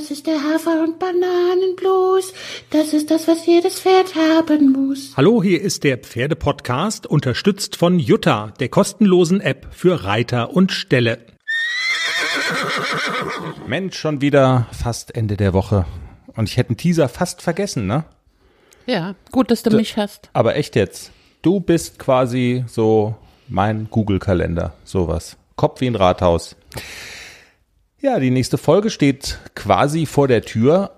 Das ist der Hafer- und Bananenblues. Das ist das, was jedes Pferd haben muss. Hallo, hier ist der Pferdepodcast, unterstützt von Jutta, der kostenlosen App für Reiter und Ställe. Mensch, schon wieder fast Ende der Woche. Und ich hätte einen Teaser fast vergessen, ne? Ja, gut, dass du mich hast. Aber echt jetzt. Du bist quasi so mein Google-Kalender, sowas. Kopf wie ein Rathaus. Ja, die nächste Folge steht quasi vor der Tür.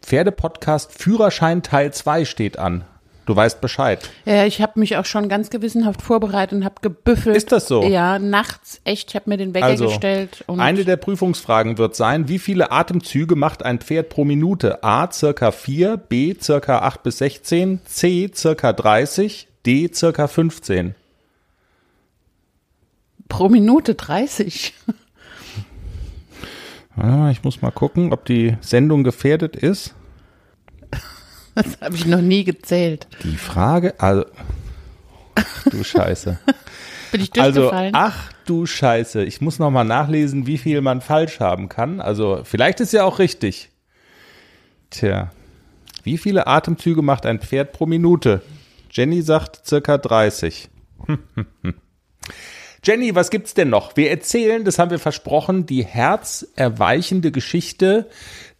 Pferdepodcast Führerschein Teil 2 steht an. Du weißt Bescheid. Ja, ich habe mich auch schon ganz gewissenhaft vorbereitet und habe gebüffelt. Ist das so? Ja, nachts echt. Ich habe mir den Wecker Also, gestellt. Und eine der Prüfungsfragen wird sein, wie viele Atemzüge macht ein Pferd pro Minute? A circa 4, B circa 8 bis 16, C circa 30, D circa 15. pro Minute 30. Ah, ich muss mal gucken, ob die Sendung gefährdet ist. Das habe ich noch nie gezählt. Die Frage, also, ach, du Scheiße. Bin ich Also, durchgefallen? ach du Scheiße, ich muss noch mal nachlesen, wie viel man falsch haben kann. Also, vielleicht ist ja auch richtig. Tja, wie viele Atemzüge macht ein Pferd pro Minute? Jenny sagt circa 30. Jenny, was gibt's denn noch? Wir erzählen, das haben wir versprochen, die herzerweichende Geschichte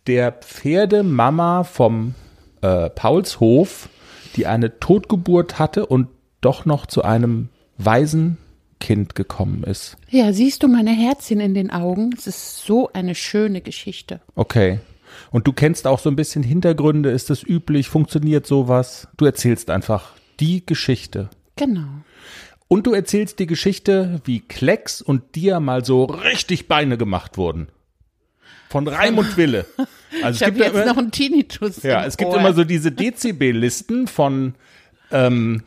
der Pferdemama vom äh, Paulshof, die eine Totgeburt hatte und doch noch zu einem Waisenkind gekommen ist. ja, siehst du meine Herzchen in den Augen? Es ist so eine schöne Geschichte. Okay. Und du kennst auch so ein bisschen Hintergründe, ist das üblich, funktioniert sowas? Du erzählst einfach die Geschichte. Genau. Und du erzählst die Geschichte, wie Klecks und dir mal so richtig Beine gemacht wurden. Von Reim und Wille. Also Ich habe ja jetzt immer- noch einen Tinnitus. Ja, es gibt Ohr. immer so diese Dezibel-Listen von ähm,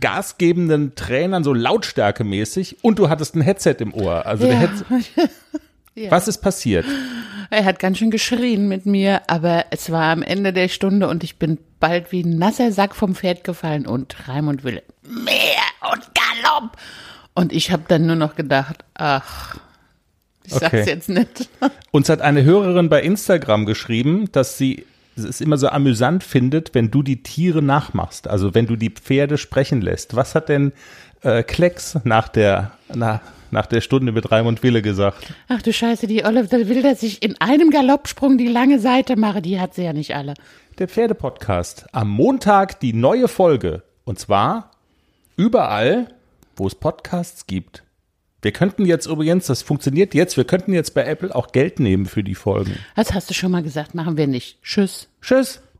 gasgebenden Trainern, so lautstärkemäßig, und du hattest ein Headset im Ohr. Also der Ja. Headset. Was ist passiert? Er hat ganz schön geschrien mit mir, aber es war am Ende der Stunde und ich bin bald wie ein nasser Sack vom Pferd gefallen und Reim und Wille. Mehr und Galopp! Und ich habe dann nur noch gedacht, ach, ich Okay. sag's jetzt nicht. Uns hat eine Hörerin bei Instagram geschrieben, dass sie es immer so amüsant findet, wenn du die Tiere nachmachst. Also wenn du die Pferde sprechen lässt. Was hat denn äh, Klecks nach der, na, nach der Stunde mit Raimund Wille gesagt? Ach du Scheiße, die Olle da will, dass ich in einem Galoppsprung die lange Seite mache. Die hat sie ja nicht alle. Der Pferdepodcast. Am Montag die neue Folge. Und zwar überall, wo es Podcasts gibt. Wir könnten jetzt übrigens, das funktioniert jetzt, wir könnten jetzt bei Apple auch Geld nehmen für die Folgen. Das hast du schon mal gesagt, machen wir nicht. Tschüss. Tschüss.